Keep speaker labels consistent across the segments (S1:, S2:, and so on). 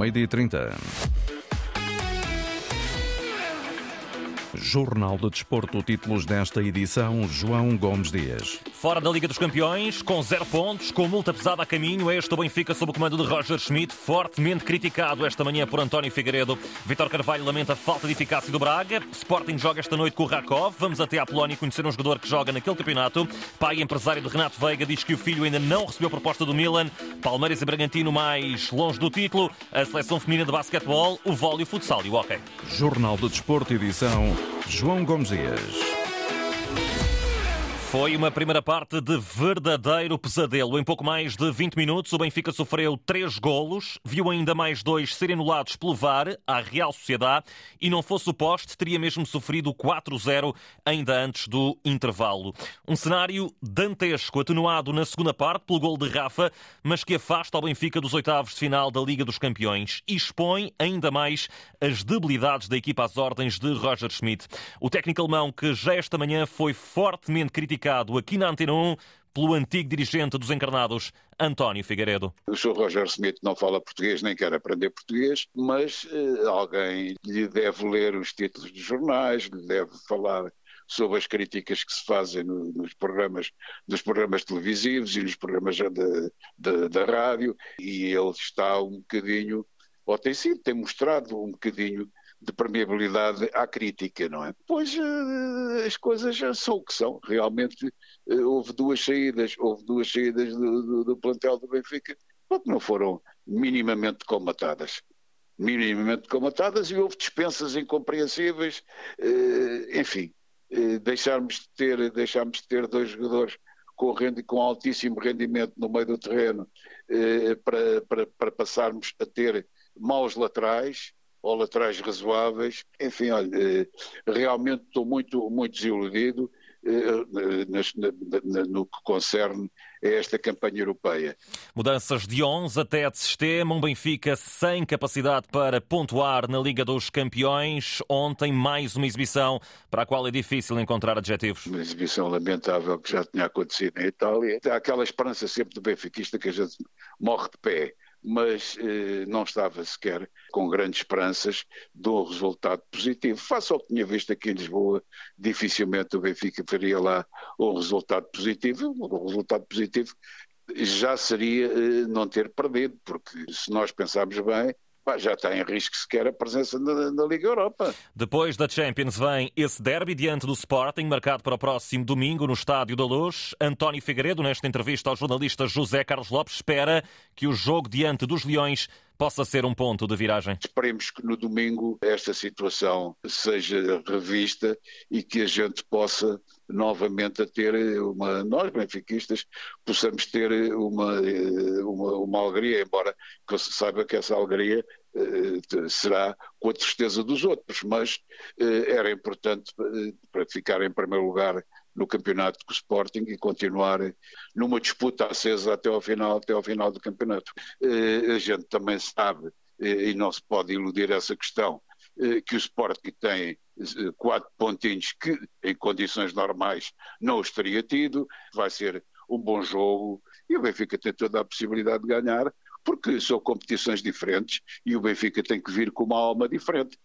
S1: Meio-dia 30. Jornal de Desporto, títulos desta edição, João Gomes Dias.
S2: Fora da Liga dos Campeões, com zero pontos, com multa pesada a caminho, este o Benfica sob o comando de Roger Schmidt, fortemente criticado esta manhã por António Figueiredo. Vitor Carvalho lamenta a falta de eficácia do Braga. Sporting joga esta noite com o Rakov. Vamos até à Polónia conhecer um jogador que joga naquele campeonato. Pai empresário de Renato Veiga diz que o filho ainda não recebeu proposta do Milan. Palmeiras e Bragantino mais longe do título. A seleção feminina de basquetebol, o vôlei, o futsal e o hockey.
S1: Jornal de Desporto, edição João Gomes Dias.
S2: Foi uma primeira parte de verdadeiro pesadelo. Em pouco mais de 20 minutos, o Benfica sofreu três golos, viu ainda mais dois serem anulados pelo VAR à Real Sociedade e não fosse o poste, teria mesmo sofrido 4-0 ainda antes do intervalo. Um cenário dantesco, atenuado na segunda parte pelo gol de Rafa, mas que afasta o Benfica dos oitavos de final da Liga dos Campeões e expõe ainda mais as debilidades da equipa às ordens de Roger Schmidt. O técnico alemão, que já esta manhã foi fortemente criticado aqui na Antena 1 pelo antigo dirigente dos encarnados, António Figueiredo.
S3: O Sr. Roger Smith não fala português nem quer aprender português, mas uh, alguém lhe deve ler os títulos dos jornais, lhe deve falar sobre as críticas que se fazem no, nos programas, nos programas televisivos e nos programas da rádio, e ele está um bocadinho, ou tem sido, tem mostrado um bocadinho de permeabilidade à crítica, não é? Pois uh, as coisas já são o que são. Realmente uh, houve duas saídas, houve duas saídas do, do, do plantel do Benfica que não foram minimamente comatadas. Minimamente comatadas e houve dispensas incompreensíveis, uh, enfim, deixarmos de ter, deixarmos de ter dois jogadores com, rendi, com altíssimo rendimento no meio do terreno para, para, para passarmos a ter maus laterais, ou laterais razoáveis. Enfim, olha, eh, realmente estou muito, muito desiludido eh, no que concerne a esta campanha europeia.
S2: Mudanças de 11 até de sistema, um Benfica sem capacidade para pontuar na Liga dos Campeões. Ontem, mais uma exibição para a qual é difícil encontrar adjetivos.
S3: Uma exibição lamentável que já tinha acontecido em Itália. Há aquela esperança sempre do benfiquista que a gente morre de pé mas eh, não estava sequer com grandes esperanças de um resultado positivo. Face ao que tinha visto aqui em Lisboa, dificilmente o Benfica faria lá um resultado positivo. O resultado positivo já seria eh, não ter perdido, porque se nós pensarmos bem, já está em risco sequer a presença na, na, Liga Europa.
S2: Depois da Champions vem esse derby diante do Sporting, marcado para o próximo domingo no Estádio da Luz. António Figueiredo, nesta entrevista ao jornalista José Carlos Lopes, espera que o jogo diante dos Leões possa ser um ponto de viragem.
S3: Esperemos que no domingo esta situação seja revista e que a gente possa novamente ter uma, nós benfiquistas, possamos ter uma, uma, uma alegria, embora que se saiba que essa alegria eh, será com a tristeza dos outros, mas eh, era importante eh, para ficar em primeiro lugar no campeonato com o Sporting e continuar numa disputa acesa até ao final, até ao final do campeonato. A gente também sabe, e não se pode iludir essa questão, que o Sporting tem quatro pontinhos que em condições normais não os teria tido, vai ser um bom jogo e o Benfica tem toda a possibilidade de ganhar, porque são competições diferentes e o Benfica tem que vir com uma alma diferente.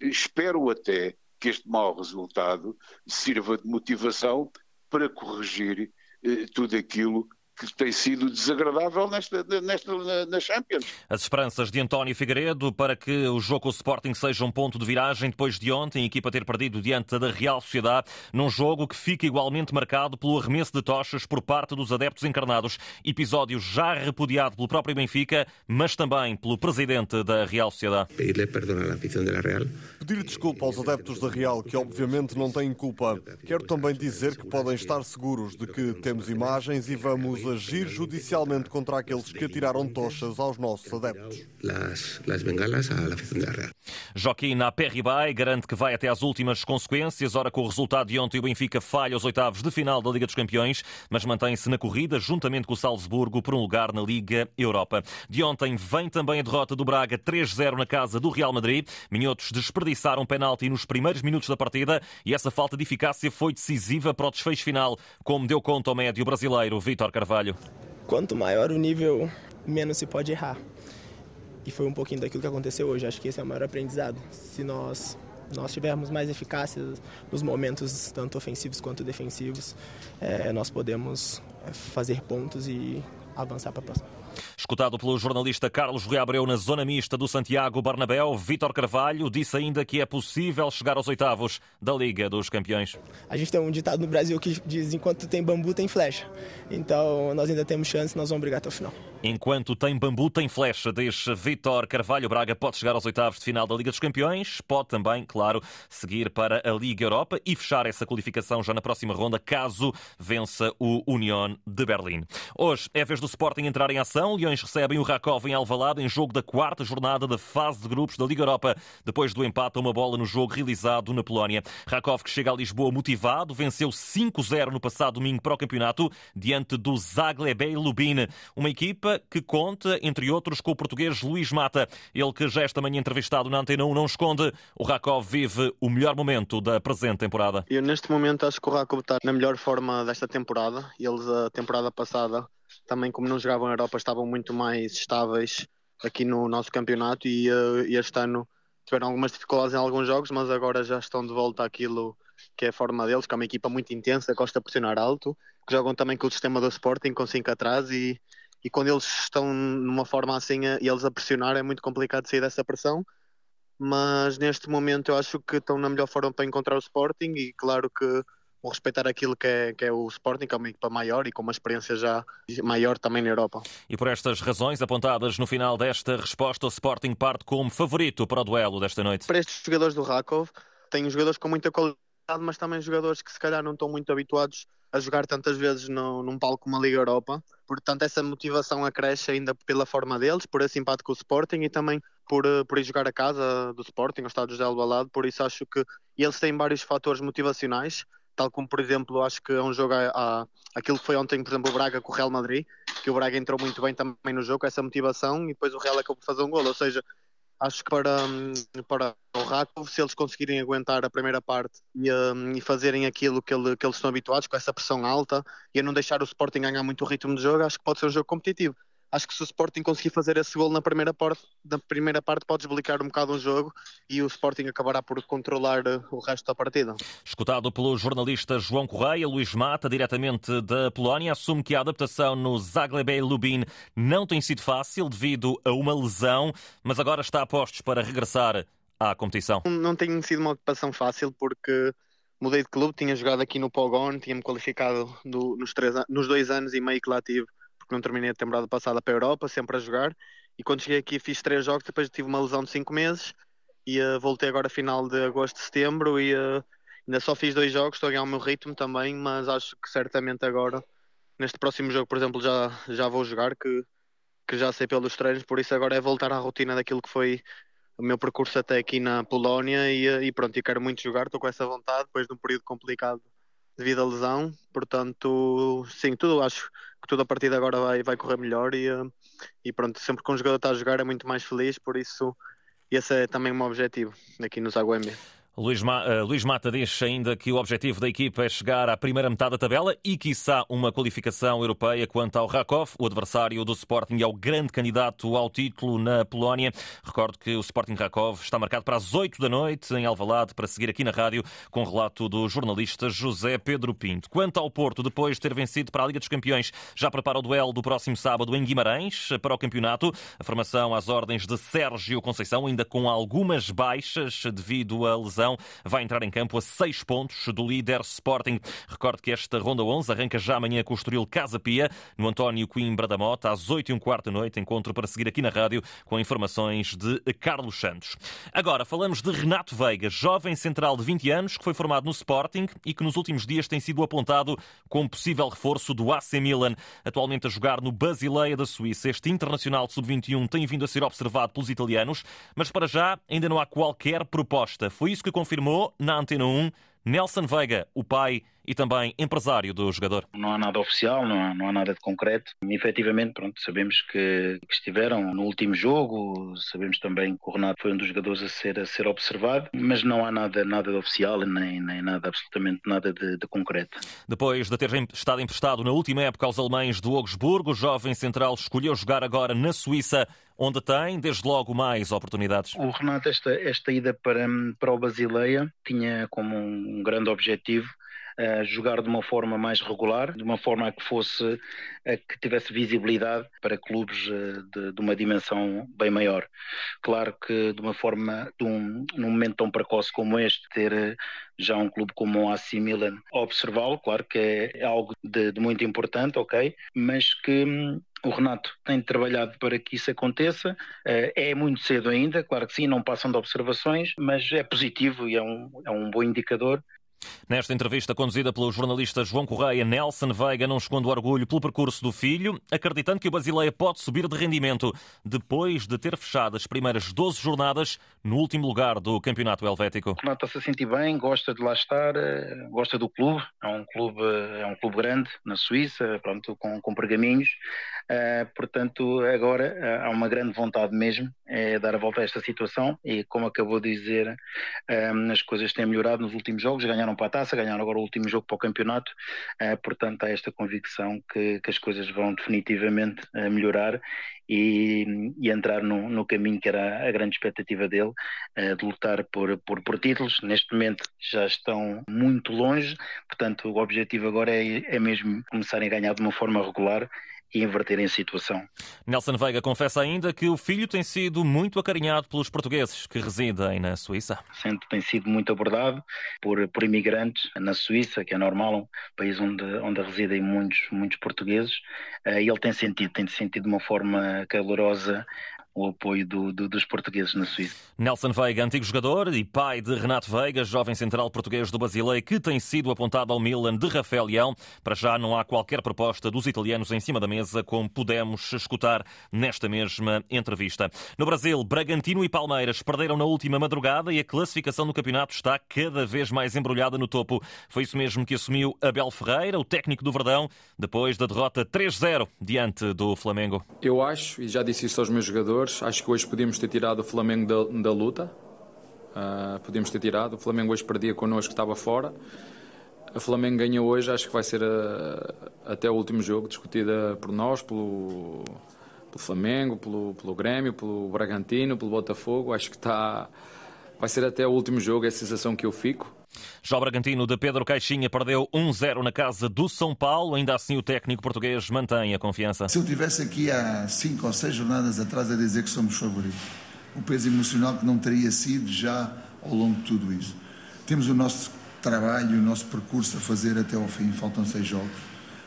S3: Espero até que este mau resultado sirva de motivação para corrigir eh, tudo aquilo que tem sido desagradável nesta, nesta, na Champions.
S2: As esperanças de António Figueiredo para que o jogo com o Sporting seja um ponto de viragem depois de ontem a equipa ter perdido diante da Real Sociedade, num jogo que fica igualmente marcado pelo arremesso de tochas por parte dos adeptos encarnados. Episódio já repudiado pelo próprio Benfica, mas também pelo presidente da Real Sociedade.
S4: Pedir perdão à afición da Real.
S5: Pedir desculpa aos adeptos da Real, que obviamente não têm culpa. Quero também dizer que podem estar seguros de que temos imagens e vamos agir judicialmente contra aqueles que atiraram tochas aos nossos adeptos.
S2: Joaquim Aperribay garante que vai até às últimas consequências. Ora, com o resultado de ontem, o Benfica falha os oitavos de final da Liga dos Campeões, mas mantém-se na corrida, juntamente com o Salzburgo, por um lugar na Liga Europa. De ontem vem também a derrota do Braga 3-0 na casa do Real Madrid. Minhotos desperdiçaram um penalti nos primeiros minutos da partida e essa falta de eficácia foi decisiva para o desfecho final, como deu conta ao médio brasileiro Vítor Carvalho.
S6: Quanto maior o nível, menos se pode errar. e foi um pouquinho daquilo que aconteceu hoje. Acho que esse é o maior aprendizado. Se nós nós tivermos mais eficácia nos momentos tanto ofensivos quanto defensivos, é, nós podemos é, fazer pontos e avançar para a próxima.
S2: Escutado pelo jornalista Carlos Rui Abreu na zona mista do Santiago Barnabéu, Vítor Carvalho disse ainda que é possível chegar aos oitavos da Liga dos Campeões.
S6: A gente tem um ditado no Brasil que diz: enquanto tem bambu, tem flecha. Então nós ainda temos chance, nós vamos brigar até o final.
S2: Enquanto tem bambu, tem flecha, diz Vítor Carvalho. Braga pode chegar aos oitavos de final da Liga dos Campeões, pode também, claro, seguir para a Liga Europa e fechar essa qualificação já na próxima ronda, caso vença o Union de Berlim. Hoje é vez do Sporting entrar em ação. Leões recebem o Rakov em Alvalade em jogo da quarta jornada da fase de grupos da Liga Europa, depois do empate a uma bola no jogo realizado na Polónia. Rakov que chega a Lisboa motivado, venceu 5-0 no passado domingo para o campeonato, diante do Zaglebei Lubin, uma equipa equipa que conta, entre outros, com o português Luís Mata. Ele que já esta manhã entrevistado na Antena 1 não esconde, o Rakov vive o melhor momento da presente temporada.
S7: Eu neste momento acho que o Rakov está na melhor forma desta temporada. Eles a temporada passada, também como não jogavam na Europa, estavam muito mais estáveis aqui no nosso campeonato e, uh, este ano tiveram algumas dificuldades em alguns jogos, mas agora já estão de volta àquilo que é a forma deles, que é uma equipa muito intensa, gosta de pressionar alto, que jogam também com o sistema do Sporting, com 5 atrás e, e quando eles estão numa forma assim e eles a pressionar é muito complicado sair dessa pressão. Mas neste momento eu acho que estão na melhor forma para encontrar o Sporting e claro que vou respeitar aquilo que é, que é o Sporting, que é uma equipa maior e com uma experiência já maior também na Europa.
S2: E por estas razões apontadas no final desta resposta, o Sporting parte como favorito para o duelo desta noite.
S7: Para estes jogadores do Rakov, tem jogadores com muita qualidade, mas também jogadores que se calhar não estão muito habituados a jogar tantas vezes no, num palco como a Liga Europa. Portanto, essa motivação acresce ainda pela forma deles, por esse empate com o Sporting e também por, eh, por ir jogar a casa do Sporting, ao Estado José Albalado. Por isso, acho que eles têm vários fatores motivacionais, tal como, por exemplo, acho que é um jogo a, a, aquilo que foi ontem, por exemplo, o Braga com o Real Madrid, que o Braga entrou muito bem também no jogo, essa motivação, e depois o Real acabou por fazer um gol. Ou seja, acho que para, para o Rakov, se eles conseguirem aguentar a primeira parte e, um, e fazerem aquilo que, ele, que, eles estão habituados, com essa pressão alta, e a não deixar o Sporting ganhar muito o ritmo de jogo, acho que pode ser um jogo competitivo acho que se o Sporting conseguir fazer esse gol na primeira parte, na primeira parte pode desblicar um bocado o jogo e o Sporting acabará por controlar eh, o resto da partida.
S2: Escutado pelo jornalista João Correia, Luís Mata, diretamente da Polónia, assume que a adaptação no Zaglebei Lubin não tem sido fácil devido a uma lesão, mas agora está a postos para regressar à competição.
S7: Não tem sido uma ocupação fácil porque mudei de clube, tinha jogado aqui no Pogon, tinha-me qualificado do, nos, três, nos dois anos e meio que lá tive porque não terminei a temporada passada para a Europa, sempre a jogar. E quando cheguei aqui fiz três jogos, depois tive uma lesão de cinco meses e uh, voltei agora final de agosto, setembro e uh, ainda só fiz dois jogos, estou a ganhar o meu ritmo também, mas acho que certamente agora, neste próximo jogo, por exemplo, já, já vou jogar, que, que já sei pelos treinos, por isso agora é voltar à rotina daquilo que foi o meu percurso até aqui na Polónia e, eh, e pronto, eu quero muito jogar, estou com essa vontade, depois de um período complicado devido à lesão, portanto, sim, tudo acho que tudo a partir de agora vai, vai correr melhor e, eh, e pronto, sempre que um jogador está a jogar é muito mais feliz, por isso esse é também meu objetivo aqui no Zaguembe.
S2: Luís, Ma uh, Luís Mata diz ainda que o objetivo da equipa é chegar à primeira metade da tabela e, quiçá, uma qualificação europeia quanto ao Rakov, o adversário do Sporting é o grande candidato ao título na Polónia. Recordo que o Sporting Rakov está marcado para as 8 da noite em Alvalade para seguir aqui na rádio com relato do jornalista José Pedro Pinto. Quanto ao Porto, depois de ter vencido para a Liga dos Campeões, já prepara o duelo do próximo sábado em Guimarães para o campeonato. A formação às ordens de Sérgio Conceição, ainda com algumas baixas devido à lesão vai entrar em campo a seis pontos do líder Sporting. Recordo que esta Ronda 11 arranca já amanhã com o Estoril Casa Pia, no António Coimbra da Mota, às 8 e um quarto da noite. Encontro para seguir aqui na rádio com informações de Carlos Santos. Agora falamos de Renato Veiga, jovem central de 20 anos que foi formado no Sporting e que nos últimos dias tem sido apontado como possível reforço do AC Milan, atualmente a jogar no Basileia da Suíça. Este internacional sub-21 tem vindo a ser observado pelos italianos, mas para já ainda não há qualquer proposta. Foi isso que confirmou na Antena 1 Nelson Veiga, o pai e também empresário do jogador.
S8: Não há nada oficial, não há, não há nada de concreto. E, efetivamente, pronto, sabemos que, que, estiveram no último jogo, sabemos também que o Renato foi um dos jogadores a ser, a ser observado, mas não há nada, nada de oficial, nem, nem nada, absolutamente nada de, de concreto.
S2: Depois de ter estado emprestado na última época aos alemães do Augsburgo, o jovem central escolheu jogar agora na Suíça onde tem, desde logo, mais oportunidades.
S8: O Renato, esta, esta ida para, para o Basileia tinha como um grande objetivo uh, jogar de uma forma mais regular, de uma forma a que fosse a que tivesse visibilidade para clubes uh, de, de, uma dimensão bem maior. Claro que de uma forma, de um, num momento tão precoce como este, ter uh, já um clube como o AC Milan observá-lo, claro que é, é algo de, de, muito importante, ok, mas que hum, o Renato tem trabalhado para que isso aconteça. É muito cedo ainda, claro que sim, não passam de observações, mas é positivo e é um, é um bom indicador
S2: Nesta entrevista conduzida pelo jornalista João Correia, Nelson Veiga não esconde orgulho pelo percurso do filho, acreditando que o Basileia pode subir de rendimento depois de ter fechado as primeiras 12 jornadas no último lugar do Campeonato Helvético.
S8: Está-se a sentir bem, gosta de lá estar, eh, gosta do clube, é um clube, é um clube grande na Suíça, pronto, com, com pergaminhos, uh, portanto agora há uma grande vontade mesmo é dar a volta a esta situação e como acabou de dizer, as coisas têm melhorado nos últimos jogos, ganharam ganharam para a taça, ganharam agora o último jogo para o campeonato, uh, portanto há esta convicção que, que, as coisas vão definitivamente uh, melhorar e, e entrar no, no, caminho que era a grande expectativa dele, uh, de lutar por, por, por, títulos. Neste momento já estão muito longe, portanto o objetivo agora é, é mesmo começarem a ganhar de uma forma regular e inverterem a situação.
S2: Nelson Veiga confessa ainda que o filho tem sido muito acarinhado pelos portugueses que residem na Suíça.
S8: Sempre tem sido muito abordado por, por imigrantes na Suíça, que é normal, um país onde, onde residem muitos, muitos portugueses, eh, e ele tem sentido, tem sentido de uma forma calorosa o apoio do, do, dos portugueses na Suíça.
S2: Nelson Veiga, antigo jogador e pai de Renato Veiga, jovem central português do Basileia, que tem sido apontado ao Milan de Rafael Leão. Para já não há qualquer proposta dos italianos em cima da mesa, como pudemos escutar nesta mesma entrevista. No Brasil, Bragantino e Palmeiras perderam na última madrugada e a classificação do campeonato está cada vez mais embrulhada no topo. Foi isso mesmo que assumiu Abel Ferreira, o técnico do Verdão, depois da derrota 3-0 diante do Flamengo.
S9: Eu acho, e já disse isso aos meus jogadores, jogadores. Acho que hoje podíamos ter tirado o Flamengo da, da luta. Uh, podíamos ter tirado. O Flamengo hoje perdia connosco, estava fora. O Flamengo ganhou hoje, acho que vai ser a, ah, até o último jogo discutida por nós, pelo, pelo Flamengo, pelo, pelo Grêmio, pelo Bragantino, pelo Botafogo. Acho que está, vai ser até o último jogo, é a sensação que eu fico.
S2: Já o Bragantino de Pedro Caixinha perdeu 1-0 na casa do São Paulo. Ainda assim, o técnico português mantém a confiança.
S10: Se eu tivesse aqui há cinco ou seis jornadas atrás a dizer que somos favoritos, o peso emocional que não teria sido já ao longo de tudo isso. Temos o nosso trabalho, o nosso percurso a fazer até ao fim, faltam seis jogos.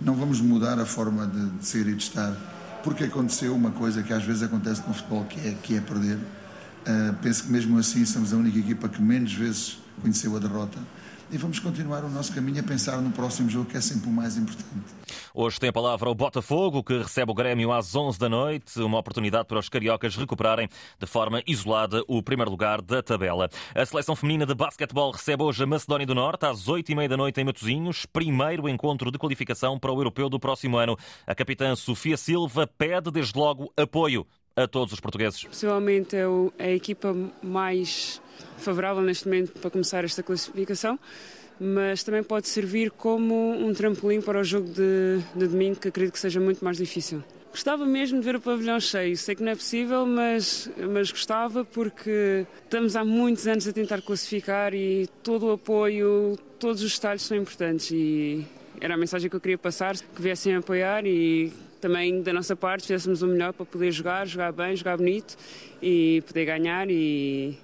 S10: Não vamos mudar a forma de, de ser e de estar, porque aconteceu uma coisa que às vezes acontece no futebol, que é, que é perder. Uh, penso que mesmo assim somos a única equipa que menos vezes conheceu a derrota. E vamos continuar o nosso caminho a pensar no próximo jogo, que é sempre o mais importante.
S2: Hoje tem a palavra o Botafogo, que recebe o Grêmio às 11 da noite. Uma oportunidade para os cariocas recuperarem de forma isolada o primeiro lugar da tabela. A seleção feminina de basquetebol recebe hoje a Macedónia do Norte às 8 e meia da noite em Matosinhos. Primeiro encontro de qualificação para o europeu do próximo ano. A capitã Sofia Silva pede desde logo apoio a todos os portugueses.
S11: Possivelmente é, é a equipa mais favorável neste momento para começar esta classificação, mas também pode servir como um trampolim para o jogo de, de domingo, que acredito que seja muito mais difícil. Gostava mesmo de ver o pavilhão cheio. Sei que não é possível, mas, mas gostava porque estamos há muitos anos a tentar classificar e todo o apoio, todos os detalhes são importantes e era a mensagem que eu queria passar, que viessem a apoiar e também da nossa parte fizéssemos o melhor para poder jogar, jogar bem, jogar bonito e poder ganhar e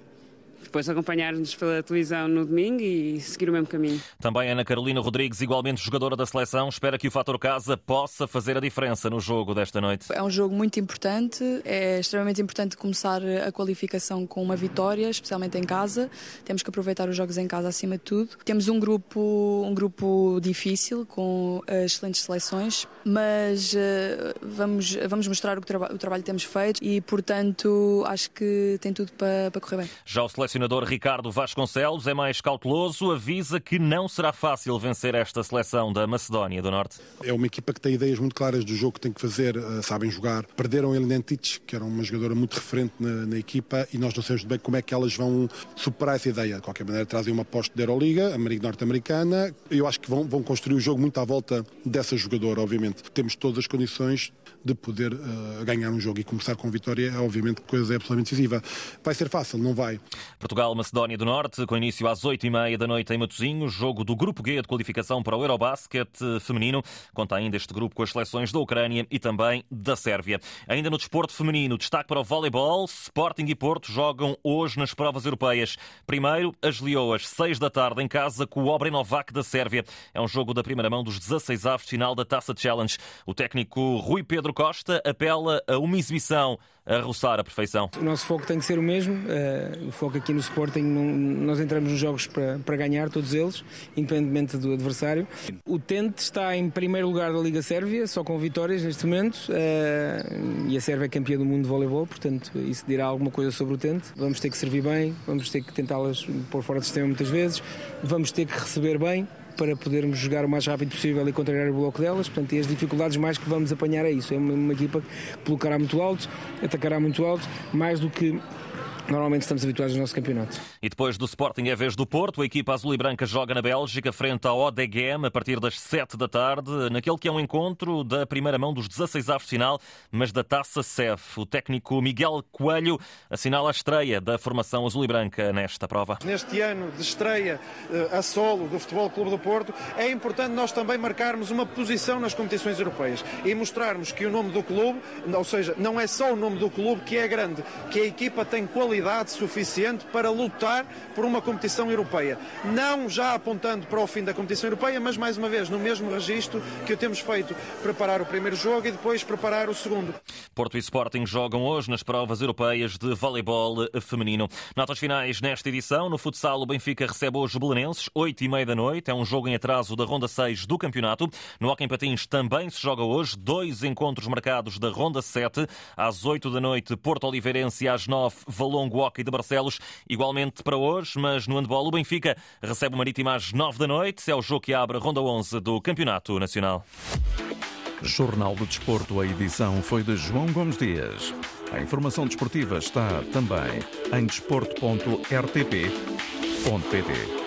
S11: depois acompanhar-nos pela televisão no domingo e seguir o mesmo caminho.
S2: Também Ana Carolina Rodrigues, igualmente jogadora da seleção, espera que o fator casa possa fazer a diferença no jogo desta noite.
S12: É um jogo muito importante, é extremamente importante começar a qualificação com uma vitória, especialmente em casa. Temos que aproveitar os jogos em casa acima de tudo. Temos um grupo, um grupo difícil com excelentes seleções, mas uh, vamos, vamos mostrar o, traba o trabalho que temos feito e, portanto, acho que tem tudo para, para correr bem.
S2: Já o selecionador Ricardo Vasconcelos é mais cauteloso, avisa que não será fácil vencer esta seleção da Macedónia do Norte.
S13: É uma equipa que tem ideias muito claras do jogo que tem que fazer, eh, sabem jogar. Perderam Eliane Tich, que era uma jogadora muito referente na, na, equipa, e nós não sabemos bem como é que elas vão superar essa ideia. De qualquer maneira, trazem uma aposta da Euroliga, a norte-americana. Eu acho que vão, vão construir o jogo muito à volta dessa jogadora, obviamente. Temos todas as condições de poder uh, ganhar um jogo e começar com vitória é obviamente coisa absolutamente decisiva. Vai ser fácil, não vai.
S2: Portugal-Macedónia do Norte, com início às 8h30 da noite em Matosinhos, jogo do Grupo G de qualificação para o Eurobasket feminino. Conta ainda este grupo com as seleções da Ucrânia e também da Sérvia. Ainda no desporto feminino, destaque para o voleibol. Sporting e Porto jogam hoje nas provas europeias. Primeiro, as Leoas, 6 da tarde, em casa com o Obrenovac da Sérvia. É um jogo da primeira mão dos 16 avos final da Taça Challenge. O técnico Rui Pedro Costa apela a uma exibição a roçar a perfeição.
S14: O nosso foco tem que ser o mesmo. Uh, o foco aqui no Sporting, não, nós entramos nos jogos para, para ganhar, todos eles, independentemente do adversário. O Tente está em primeiro lugar da Liga Sérvia, só com vitórias neste momento, uh, e a Sérvia é campeã do mundo de voleibol, portanto isso dirá alguma coisa sobre o Tente. Vamos ter que servir bem, vamos ter que tentá-las pôr fora do sistema muitas vezes, vamos ter que receber bem, para podermos jogar o mais rápido possível e contrariar o bloco delas. Portanto, e as dificuldades mais que vamos apanhar é isso. É uma, uma equipa que colocará muito alto, atacará muito alto, mais do que Normalmente estamos habituados ao nosso campeonato.
S2: E depois do Sporting é vez do Porto. A equipa azul e branca joga na Bélgica frente ao ODGM a partir das 7 da tarde, naquele que é um encontro da primeira mão dos 16 avos de final, mas da Taça CEF. O técnico Miguel Coelho assinala a estreia da formação azul e branca nesta prova.
S15: Neste ano de estreia eh, a solo do Futebol Clube do Porto, é importante nós também marcarmos uma posição nas competições europeias e mostrarmos que o nome do clube, ou seja, não é só o nome do clube que é grande, que a equipa tem qualidade qualidade suficiente para lutar por uma competição europeia. Não já apontando para o fim da competição europeia, mas mais uma vez no mesmo registro que o temos feito, preparar o primeiro jogo e depois preparar o segundo.
S2: Porto e Sporting jogam hoje nas provas europeias de voleibol feminino. Notas finais nesta edição. No futsal, o Benfica recebe hoje o Belenenses, 8 e meia da noite. É um jogo em atraso da Ronda 6 do campeonato. No Hockey Patins também se joga hoje. Dois encontros marcados da Ronda 7. Às 8 da noite, Porto Oliveirense às 9, Longo Hockey de Barcelos, igualmente para hoje, mas no handball o Benfica recebe o Marítimo às 9 da noite. É o jogo que abre a ronda 11 do Campeonato Nacional.
S1: Jornal do Desporto, a edição foi de João Gomes Dias. A informação desportiva está também em desporto.rtp.pt.